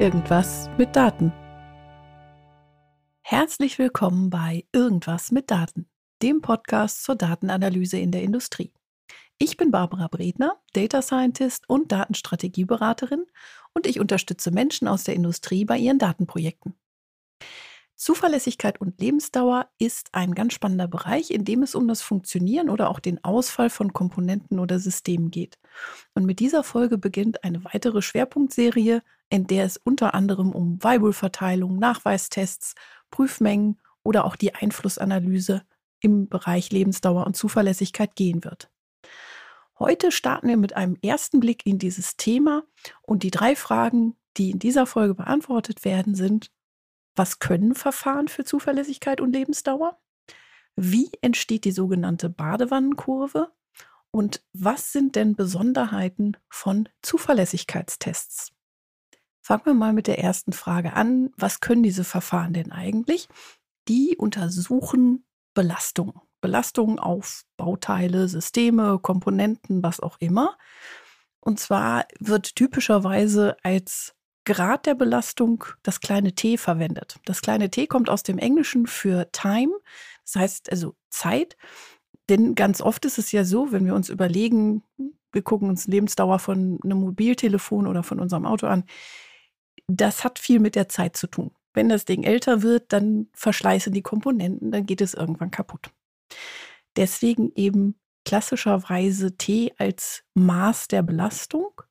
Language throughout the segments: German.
Irgendwas mit Daten. Herzlich willkommen bei Irgendwas mit Daten, dem Podcast zur Datenanalyse in der Industrie. Ich bin Barbara Bredner, Data Scientist und Datenstrategieberaterin und ich unterstütze Menschen aus der Industrie bei ihren Datenprojekten. Zuverlässigkeit und Lebensdauer ist ein ganz spannender Bereich, in dem es um das Funktionieren oder auch den Ausfall von Komponenten oder Systemen geht. Und mit dieser Folge beginnt eine weitere Schwerpunktserie, in der es unter anderem um Weibullverteilung, Nachweistests, Prüfmengen oder auch die Einflussanalyse im Bereich Lebensdauer und Zuverlässigkeit gehen wird. Heute starten wir mit einem ersten Blick in dieses Thema und die drei Fragen, die in dieser Folge beantwortet werden, sind, was können Verfahren für Zuverlässigkeit und Lebensdauer? Wie entsteht die sogenannte Badewannenkurve? Und was sind denn Besonderheiten von Zuverlässigkeitstests? Fangen wir mal mit der ersten Frage an. Was können diese Verfahren denn eigentlich? Die untersuchen Belastungen. Belastungen auf Bauteile, Systeme, Komponenten, was auch immer. Und zwar wird typischerweise als Grad der Belastung das kleine t verwendet. Das kleine t kommt aus dem Englischen für Time, das heißt also Zeit. Denn ganz oft ist es ja so, wenn wir uns überlegen, wir gucken uns Lebensdauer von einem Mobiltelefon oder von unserem Auto an, das hat viel mit der Zeit zu tun. Wenn das Ding älter wird, dann verschleißen die Komponenten, dann geht es irgendwann kaputt. Deswegen eben klassischerweise T als Maß der Belastung.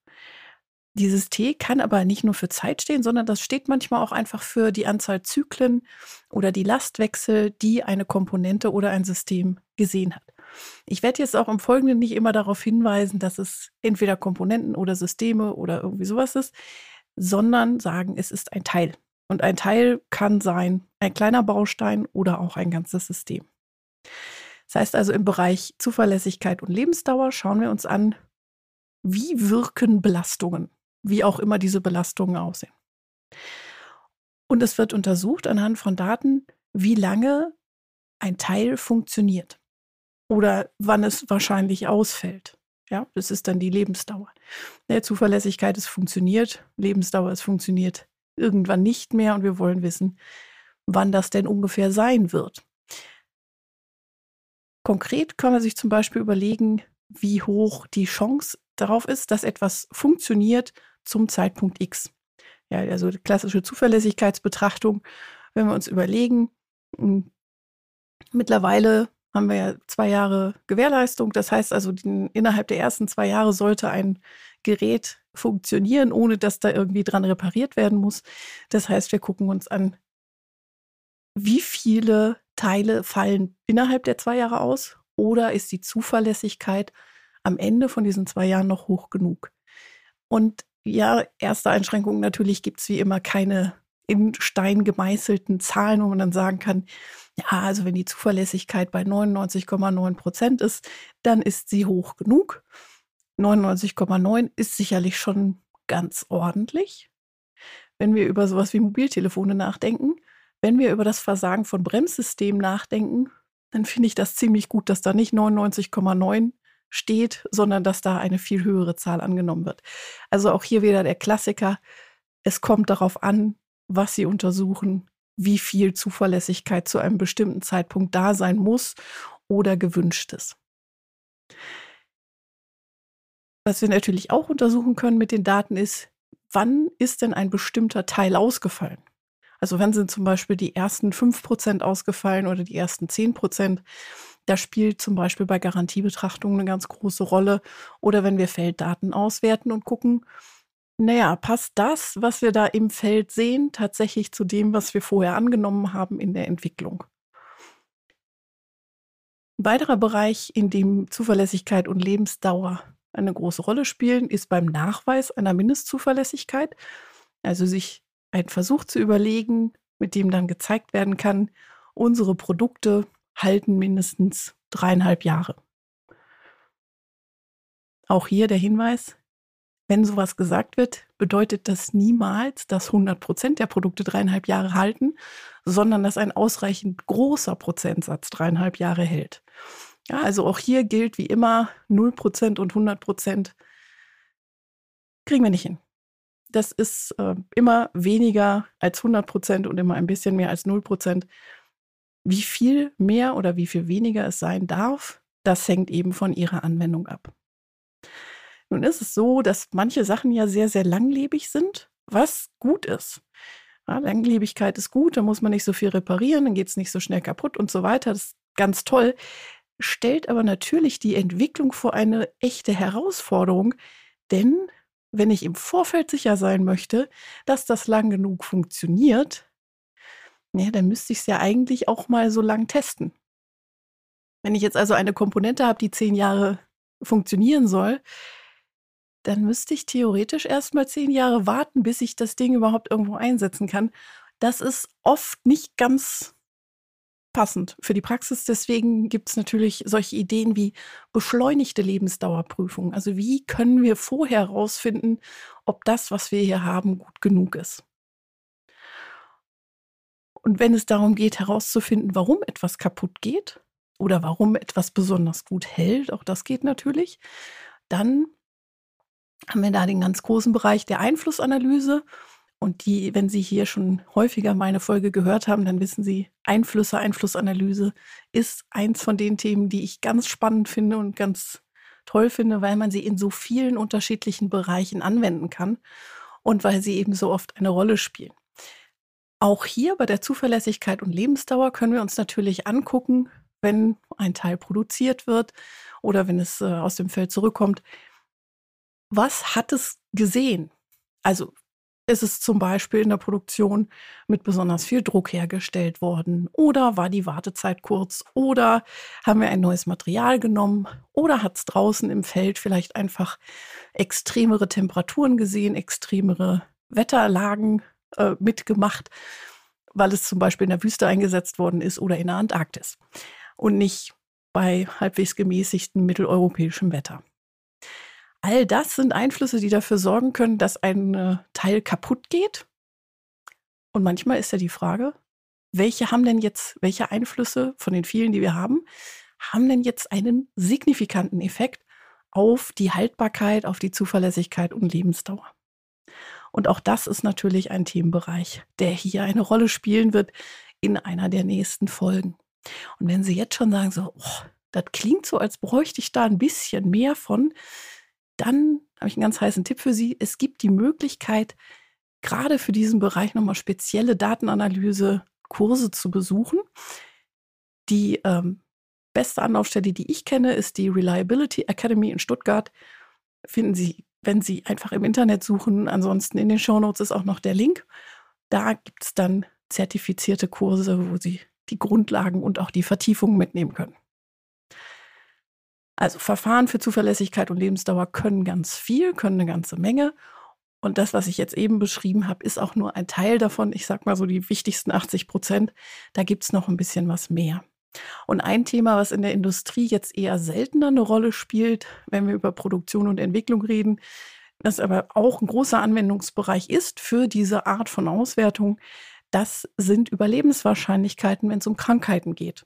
Dieses T kann aber nicht nur für Zeit stehen, sondern das steht manchmal auch einfach für die Anzahl Zyklen oder die Lastwechsel, die eine Komponente oder ein System gesehen hat. Ich werde jetzt auch im Folgenden nicht immer darauf hinweisen, dass es entweder Komponenten oder Systeme oder irgendwie sowas ist, sondern sagen, es ist ein Teil. Und ein Teil kann sein ein kleiner Baustein oder auch ein ganzes System. Das heißt also, im Bereich Zuverlässigkeit und Lebensdauer schauen wir uns an, wie wirken Belastungen wie auch immer diese Belastungen aussehen. Und es wird untersucht anhand von Daten, wie lange ein Teil funktioniert oder wann es wahrscheinlich ausfällt. Ja, das ist dann die Lebensdauer. Der Zuverlässigkeit ist funktioniert, Lebensdauer ist funktioniert irgendwann nicht mehr und wir wollen wissen, wann das denn ungefähr sein wird. Konkret kann man sich zum Beispiel überlegen, wie hoch die Chance darauf ist, dass etwas funktioniert zum Zeitpunkt X. Ja, also klassische Zuverlässigkeitsbetrachtung, wenn wir uns überlegen, hm, mittlerweile haben wir ja zwei Jahre Gewährleistung. Das heißt also, die, innerhalb der ersten zwei Jahre sollte ein Gerät funktionieren, ohne dass da irgendwie dran repariert werden muss. Das heißt, wir gucken uns an, wie viele Teile fallen innerhalb der zwei Jahre aus oder ist die Zuverlässigkeit am Ende von diesen zwei Jahren noch hoch genug? Und ja, erste Einschränkung natürlich gibt es wie immer keine in Stein gemeißelten Zahlen, wo man dann sagen kann, ja, also wenn die Zuverlässigkeit bei 99,9 Prozent ist, dann ist sie hoch genug. 99,9 ist sicherlich schon ganz ordentlich. Wenn wir über sowas wie Mobiltelefone nachdenken, wenn wir über das Versagen von Bremssystemen nachdenken, dann finde ich das ziemlich gut, dass da nicht 99,9 steht, sondern dass da eine viel höhere Zahl angenommen wird. Also auch hier wieder der Klassiker. Es kommt darauf an, was Sie untersuchen, wie viel Zuverlässigkeit zu einem bestimmten Zeitpunkt da sein muss oder gewünscht ist. Was wir natürlich auch untersuchen können mit den Daten ist, wann ist denn ein bestimmter Teil ausgefallen? Also wann sind zum Beispiel die ersten 5% ausgefallen oder die ersten 10%? Da spielt zum Beispiel bei Garantiebetrachtungen eine ganz große Rolle. Oder wenn wir Felddaten auswerten und gucken, naja, passt das, was wir da im Feld sehen, tatsächlich zu dem, was wir vorher angenommen haben in der Entwicklung? Ein weiterer Bereich, in dem Zuverlässigkeit und Lebensdauer eine große Rolle spielen, ist beim Nachweis einer Mindestzuverlässigkeit. Also sich ein Versuch zu überlegen, mit dem dann gezeigt werden kann, unsere Produkte halten mindestens dreieinhalb Jahre. Auch hier der Hinweis, wenn sowas gesagt wird, bedeutet das niemals, dass 100 Prozent der Produkte dreieinhalb Jahre halten, sondern dass ein ausreichend großer Prozentsatz dreieinhalb Jahre hält. Ja, also auch hier gilt wie immer 0 Prozent und 100 Prozent kriegen wir nicht hin. das ist äh, immer weniger als 100 Prozent und immer ein bisschen mehr als 0 Prozent. Wie viel mehr oder wie viel weniger es sein darf, das hängt eben von ihrer Anwendung ab. Nun ist es so, dass manche Sachen ja sehr, sehr langlebig sind, was gut ist. Ja, Langlebigkeit ist gut, da muss man nicht so viel reparieren, dann geht es nicht so schnell kaputt und so weiter. Das ist ganz toll. Stellt aber natürlich die Entwicklung vor eine echte Herausforderung, denn wenn ich im Vorfeld sicher sein möchte, dass das lang genug funktioniert, ja, dann müsste ich es ja eigentlich auch mal so lang testen. Wenn ich jetzt also eine Komponente habe, die zehn Jahre funktionieren soll, dann müsste ich theoretisch erst mal zehn Jahre warten, bis ich das Ding überhaupt irgendwo einsetzen kann. Das ist oft nicht ganz passend für die Praxis. Deswegen gibt es natürlich solche Ideen wie beschleunigte Lebensdauerprüfung. Also wie können wir vorher herausfinden, ob das, was wir hier haben, gut genug ist. Und wenn es darum geht, herauszufinden, warum etwas kaputt geht oder warum etwas besonders gut hält, auch das geht natürlich, dann haben wir da den ganz großen Bereich der Einflussanalyse. Und die, wenn Sie hier schon häufiger meine Folge gehört haben, dann wissen Sie, Einflüsse, Einflussanalyse ist eins von den Themen, die ich ganz spannend finde und ganz toll finde, weil man sie in so vielen unterschiedlichen Bereichen anwenden kann und weil sie eben so oft eine Rolle spielen. Auch hier bei der Zuverlässigkeit und Lebensdauer können wir uns natürlich angucken, wenn ein Teil produziert wird oder wenn es äh, aus dem Feld zurückkommt, was hat es gesehen? Also ist es zum Beispiel in der Produktion mit besonders viel Druck hergestellt worden? Oder war die Wartezeit kurz? Oder haben wir ein neues Material genommen? Oder hat es draußen im Feld vielleicht einfach extremere Temperaturen gesehen, extremere Wetterlagen äh, mitgemacht, weil es zum Beispiel in der Wüste eingesetzt worden ist oder in der Antarktis und nicht bei halbwegs gemäßigtem mitteleuropäischem Wetter? All das sind Einflüsse, die dafür sorgen können, dass ein äh, Teil kaputt geht. Und manchmal ist ja die Frage, welche haben denn jetzt, welche Einflüsse von den vielen, die wir haben, haben denn jetzt einen signifikanten Effekt auf die Haltbarkeit, auf die Zuverlässigkeit und Lebensdauer? Und auch das ist natürlich ein Themenbereich, der hier eine Rolle spielen wird in einer der nächsten Folgen. Und wenn Sie jetzt schon sagen, so, oh, das klingt so, als bräuchte ich da ein bisschen mehr von, dann habe ich einen ganz heißen Tipp für Sie. Es gibt die Möglichkeit, gerade für diesen Bereich nochmal spezielle Datenanalyse-Kurse zu besuchen. Die ähm, beste Anlaufstelle, die ich kenne, ist die Reliability Academy in Stuttgart. Finden Sie, wenn Sie einfach im Internet suchen. Ansonsten in den Shownotes ist auch noch der Link. Da gibt es dann zertifizierte Kurse, wo Sie die Grundlagen und auch die Vertiefungen mitnehmen können. Also Verfahren für Zuverlässigkeit und Lebensdauer können ganz viel, können eine ganze Menge. Und das, was ich jetzt eben beschrieben habe, ist auch nur ein Teil davon. Ich sage mal so die wichtigsten 80 Prozent. Da gibt es noch ein bisschen was mehr. Und ein Thema, was in der Industrie jetzt eher seltener eine Rolle spielt, wenn wir über Produktion und Entwicklung reden, das aber auch ein großer Anwendungsbereich ist für diese Art von Auswertung, das sind Überlebenswahrscheinlichkeiten, wenn es um Krankheiten geht.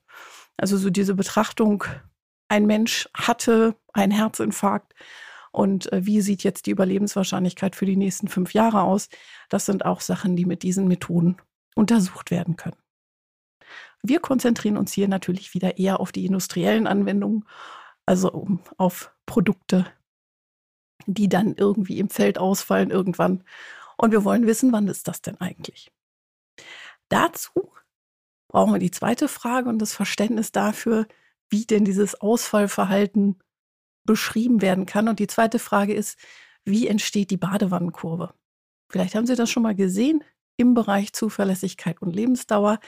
Also so diese Betrachtung, ein Mensch hatte einen Herzinfarkt und äh, wie sieht jetzt die Überlebenswahrscheinlichkeit für die nächsten fünf Jahre aus? Das sind auch Sachen, die mit diesen Methoden untersucht werden können. Wir konzentrieren uns hier natürlich wieder eher auf die industriellen Anwendungen, also auf Produkte, die dann irgendwie im Feld ausfallen irgendwann. Und wir wollen wissen, wann ist das denn eigentlich? Dazu brauchen wir die zweite Frage und das Verständnis dafür, wie denn dieses Ausfallverhalten beschrieben werden kann. Und die zweite Frage ist, wie entsteht die Badewannenkurve? Vielleicht haben Sie das schon mal gesehen. Im Bereich Zuverlässigkeit und Lebensdauer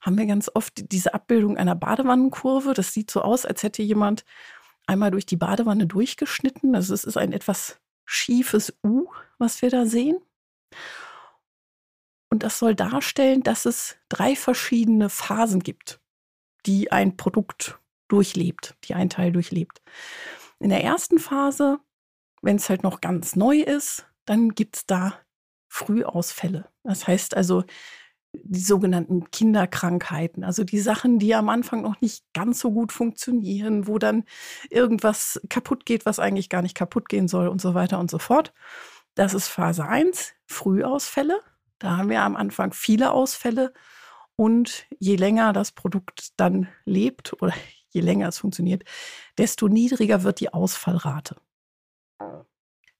haben wir ganz oft diese Abbildung einer Badewannenkurve. Das sieht so aus, als hätte jemand einmal durch die Badewanne durchgeschnitten. Also es ist ein etwas schiefes U, was wir da sehen. Und das soll darstellen, dass es drei verschiedene Phasen gibt, die ein Produkt durchlebt, die ein Teil durchlebt. In der ersten Phase, wenn es halt noch ganz neu ist, dann gibt es da Frühausfälle. Das heißt also die sogenannten Kinderkrankheiten, also die Sachen, die am Anfang noch nicht ganz so gut funktionieren, wo dann irgendwas kaputt geht, was eigentlich gar nicht kaputt gehen soll und so weiter und so fort. Das ist Phase 1, Frühausfälle. Da haben wir am Anfang viele Ausfälle und je länger das Produkt dann lebt oder je länger es funktioniert, desto niedriger wird die Ausfallrate.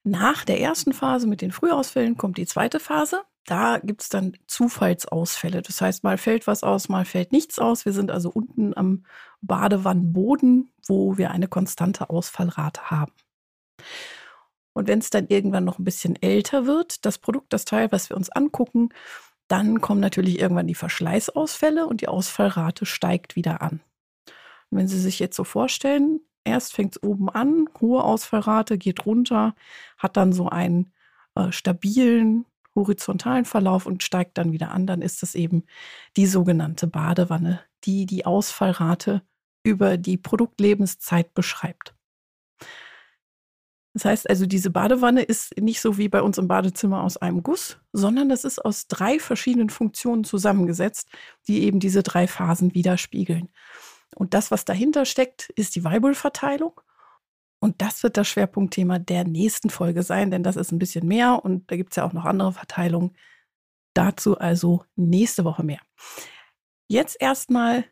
Nach der ersten Phase mit den Frühausfällen kommt die zweite Phase. Da gibt es dann Zufallsausfälle. Das heißt, mal fällt was aus, mal fällt nichts aus. Wir sind also unten am Badewannenboden, wo wir eine konstante Ausfallrate haben. Und wenn es dann irgendwann noch ein bisschen älter wird, das Produkt, das Teil, was wir uns angucken, dann kommen natürlich irgendwann die Verschleißausfälle und die Ausfallrate steigt wieder an. Und wenn Sie sich jetzt so vorstellen, erst fängt es oben an, hohe Ausfallrate, geht runter, hat dann so einen äh, stabilen horizontalen Verlauf und steigt dann wieder an, dann ist das eben die sogenannte Badewanne, die die Ausfallrate über die Produktlebenszeit beschreibt. Das heißt also, diese Badewanne ist nicht so wie bei uns im Badezimmer aus einem Guss, sondern das ist aus drei verschiedenen Funktionen zusammengesetzt, die eben diese drei Phasen widerspiegeln. Und das, was dahinter steckt, ist die Weibulverteilung. Und das wird das Schwerpunktthema der nächsten Folge sein, denn das ist ein bisschen mehr und da gibt es ja auch noch andere Verteilungen. Dazu also nächste Woche mehr. Jetzt erstmal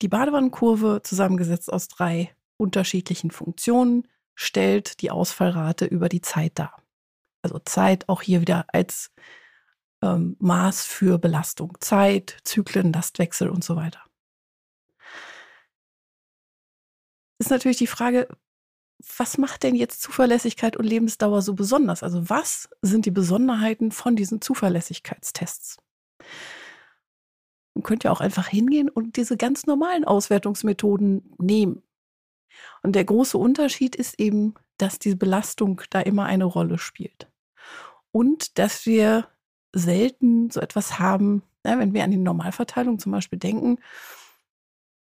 die Badewannenkurve zusammengesetzt aus drei unterschiedlichen Funktionen stellt die Ausfallrate über die Zeit dar. Also Zeit auch hier wieder als ähm, Maß für Belastung. Zeit, Zyklen, Lastwechsel und so weiter. Ist natürlich die Frage, was macht denn jetzt Zuverlässigkeit und Lebensdauer so besonders? Also was sind die Besonderheiten von diesen Zuverlässigkeitstests? Man könnte ja auch einfach hingehen und diese ganz normalen Auswertungsmethoden nehmen. Und der große Unterschied ist eben, dass die Belastung da immer eine Rolle spielt. Und dass wir selten so etwas haben, ja, wenn wir an die Normalverteilung zum Beispiel denken,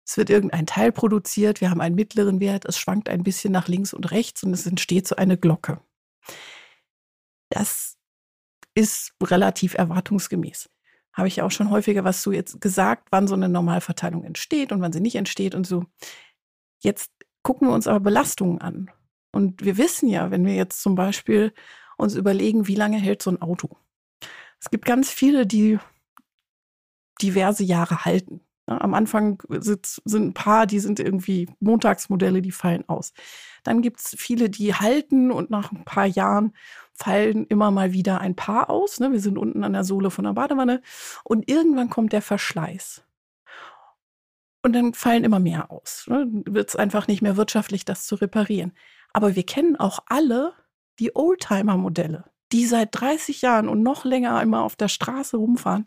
es wird irgendein Teil produziert, wir haben einen mittleren Wert, es schwankt ein bisschen nach links und rechts und es entsteht so eine Glocke. Das ist relativ erwartungsgemäß. Habe ich auch schon häufiger was zu jetzt gesagt, wann so eine Normalverteilung entsteht und wann sie nicht entsteht und so. Jetzt gucken wir uns aber Belastungen an. Und wir wissen ja, wenn wir jetzt zum Beispiel uns überlegen, wie lange hält so ein Auto. Es gibt ganz viele, die diverse Jahre halten. Am Anfang sind, ein paar, die sind irgendwie Montagsmodelle, die fallen aus. Dann gibt es viele, die halten und nach ein paar Jahren fallen immer mal wieder ein paar aus. Ne? Wir sind unten an der Sohle von der Badewanne und irgendwann kommt der Verschleiß. Und dann fallen immer mehr aus. Ne? Wird es einfach nicht mehr wirtschaftlich, das zu reparieren. Aber wir kennen auch alle die Oldtimer-Modelle, die seit 30 Jahren und noch länger immer auf der Straße rumfahren.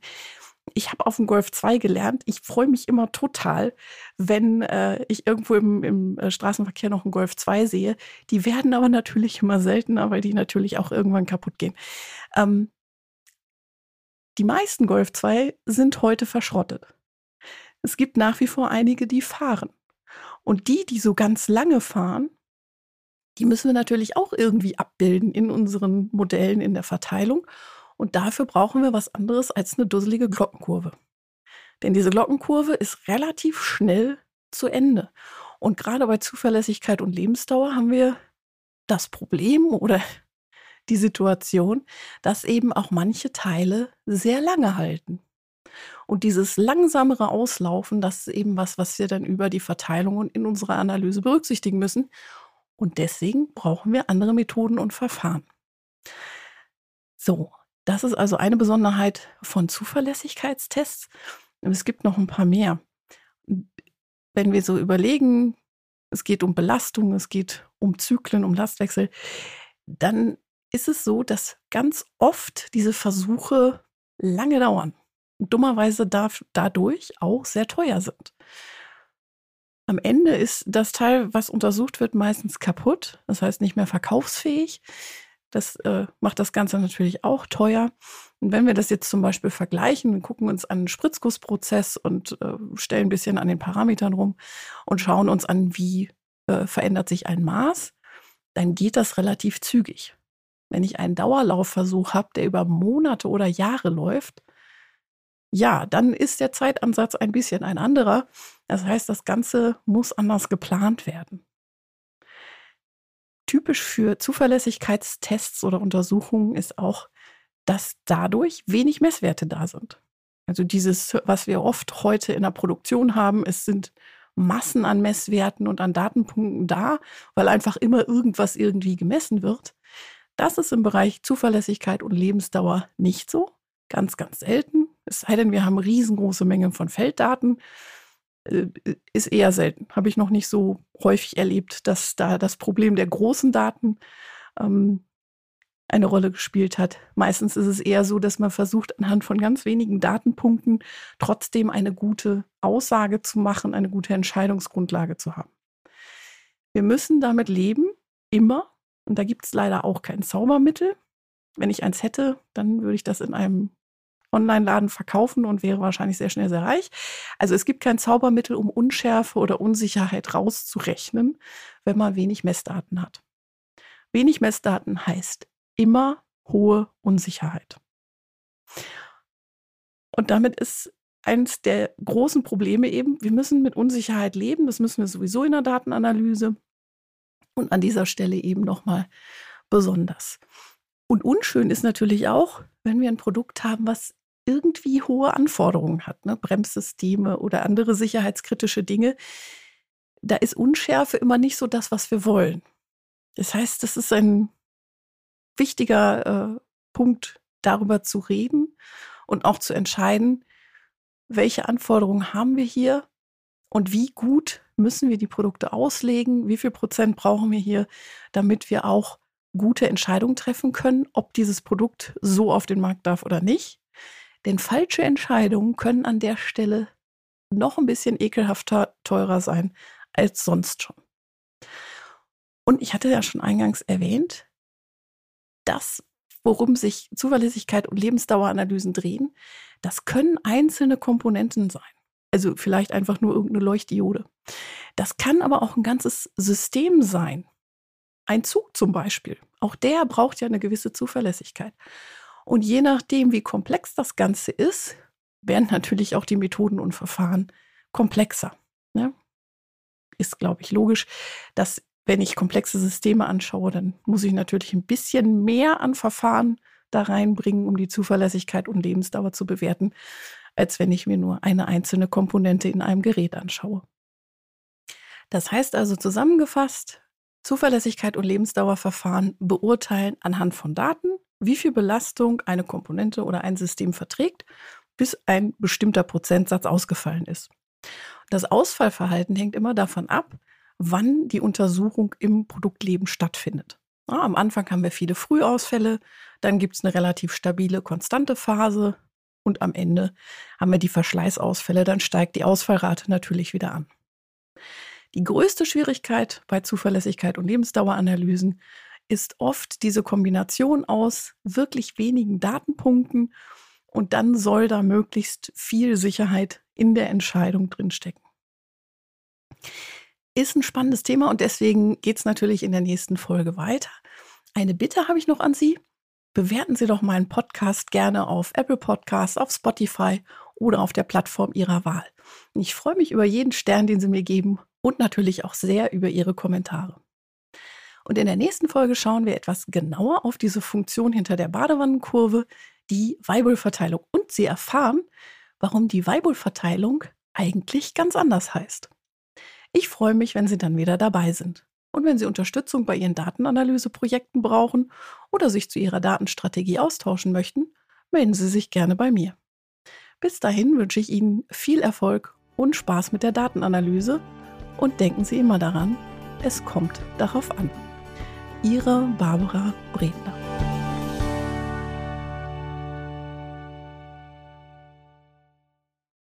Ich habe auf dem Golf 2 gelernt. Ich freue mich immer total, wenn äh, ich irgendwo im, im äh, Straßenverkehr noch einen Golf 2 sehe. Die werden aber natürlich immer seltener, weil die natürlich auch irgendwann kaputt gehen. Ähm, die meisten Golf 2 sind heute verschrottet. Es gibt nach wie vor einige, die fahren. Und die, die so ganz lange fahren, die müssen wir natürlich auch irgendwie abbilden in unseren Modellen in der Verteilung. Und dafür brauchen wir was anderes als eine dusselige Glockenkurve. Denn diese Glockenkurve ist relativ schnell zu Ende. Und gerade bei Zuverlässigkeit und Lebensdauer haben wir das Problem oder die Situation, dass eben auch manche Teile sehr lange halten. Und dieses langsamere Auslaufen, das ist eben was, was wir dann über die Verteilung und in unserer Analyse berücksichtigen müssen. Und deswegen brauchen wir andere Methoden und Verfahren. So, das ist also eine Besonderheit von Zuverlässigkeitstests. Es gibt noch ein paar mehr. Wenn wir so überlegen, es geht um Belastung, es geht um Zyklen, um Lastwechsel, dann ist es so, dass ganz oft diese Versuche lange dauern dummerweise darf, dadurch auch sehr teuer sind. Am Ende ist das Teil, was untersucht wird, meistens kaputt, das heißt nicht mehr verkaufsfähig. Das äh, macht das Ganze natürlich auch teuer. Und wenn wir das jetzt zum Beispiel vergleichen, wir gucken uns an den Spritzgussprozess und äh, stellen ein bisschen an den Parametern rum und schauen uns an, wie äh, verändert sich ein Maß, dann geht das relativ zügig. Wenn ich einen Dauerlaufversuch habe, der über Monate oder Jahre läuft, ja, dann ist der Zeitansatz ein bisschen ein anderer. Das heißt, das Ganze muss anders geplant werden. Typisch für Zuverlässigkeitstests oder Untersuchungen ist auch, dass dadurch wenig Messwerte da sind. Also dieses, was wir oft heute in der Produktion haben, es sind Massen an Messwerten und an Datenpunkten da, weil einfach immer irgendwas irgendwie gemessen wird. Das ist im Bereich Zuverlässigkeit und Lebensdauer nicht so. Ganz, ganz selten. Es sei denn, wir haben riesengroße Mengen von Felddaten. Äh, ist eher selten. Habe ich noch nicht so häufig erlebt, dass da das Problem der großen Daten ähm, eine Rolle gespielt hat. Meistens ist es eher so, dass man versucht, anhand von ganz wenigen Datenpunkten trotzdem eine gute Aussage zu machen, eine gute Entscheidungsgrundlage zu haben. Wir müssen damit leben, immer. Und da gibt es leider auch kein Zaubermittel. Wenn ich eins hätte, dann würde ich das in einem Online-Laden verkaufen und wäre wahrscheinlich sehr schnell sehr reich. Also es gibt kein Zaubermittel, um Unschärfe oder Unsicherheit rauszurechnen, wenn man wenig Messdaten hat. Wenig Messdaten heißt immer hohe Unsicherheit. Und damit ist eines der großen Probleme eben, wir müssen mit Unsicherheit leben, das müssen wir sowieso in der Datenanalyse und an dieser Stelle eben nochmal besonders. Und unschön ist natürlich auch, wenn wir ein Produkt haben, was irgendwie hohe Anforderungen hat, ne? Bremssysteme oder andere sicherheitskritische Dinge, da ist Unschärfe immer nicht so das, was wir wollen. Das heißt, das ist ein wichtiger äh, Punkt, darüber zu reden und auch zu entscheiden, welche Anforderungen haben wir hier und wie gut müssen wir die Produkte auslegen, wie viel Prozent brauchen wir hier, damit wir auch gute Entscheidungen treffen können, ob dieses Produkt so auf den Markt darf oder nicht. Denn falsche Entscheidungen können an der Stelle noch ein bisschen ekelhafter teurer sein als sonst schon. Und ich hatte ja schon eingangs erwähnt, das, worum sich Zuverlässigkeit und Lebensdaueranalysen drehen, das können einzelne Komponenten sein. Also vielleicht einfach nur irgendeine Leuchtdiode. Das kann aber auch ein ganzes System sein. Ein Zug zum Beispiel. Auch der braucht ja eine gewisse Zuverlässigkeit. Und je nachdem, wie komplex das Ganze ist, werden natürlich auch die Methoden und Verfahren komplexer. Ne? Ist, glaube ich, logisch, dass wenn ich komplexe Systeme anschaue, dann muss ich natürlich ein bisschen mehr an Verfahren da reinbringen, um die Zuverlässigkeit und Lebensdauer zu bewerten, als wenn ich mir nur eine einzelne Komponente in einem Gerät anschaue. Das heißt also zusammengefasst, Zuverlässigkeit und Lebensdauerverfahren beurteilen anhand von Daten, wie viel Belastung eine Komponente oder ein System verträgt, bis ein bestimmter Prozentsatz ausgefallen ist. Das Ausfallverhalten hängt immer davon ab, wann die Untersuchung im Produktleben stattfindet. Ja, am Anfang haben wir viele Frühausfälle, dann gibt es eine relativ stabile, konstante Phase und am Ende haben wir die Verschleißausfälle, dann steigt die Ausfallrate natürlich wieder an. Die größte Schwierigkeit bei Zuverlässigkeit und Lebensdaueranalysen ist oft diese Kombination aus wirklich wenigen Datenpunkten und dann soll da möglichst viel Sicherheit in der Entscheidung drinstecken. Ist ein spannendes Thema und deswegen geht es natürlich in der nächsten Folge weiter. Eine Bitte habe ich noch an Sie. Bewerten Sie doch meinen Podcast gerne auf Apple Podcasts, auf Spotify oder auf der Plattform Ihrer Wahl. Ich freue mich über jeden Stern, den Sie mir geben und natürlich auch sehr über Ihre Kommentare. Und in der nächsten Folge schauen wir etwas genauer auf diese Funktion hinter der Badewannenkurve, die Weibelverteilung. Und Sie erfahren, warum die Weibelverteilung eigentlich ganz anders heißt. Ich freue mich, wenn Sie dann wieder dabei sind. Und wenn Sie Unterstützung bei Ihren Datenanalyseprojekten brauchen oder sich zu Ihrer Datenstrategie austauschen möchten, melden Sie sich gerne bei mir. Bis dahin wünsche ich Ihnen viel Erfolg und Spaß mit der Datenanalyse und denken Sie immer daran, es kommt darauf an. Ihre Barbara Bredner.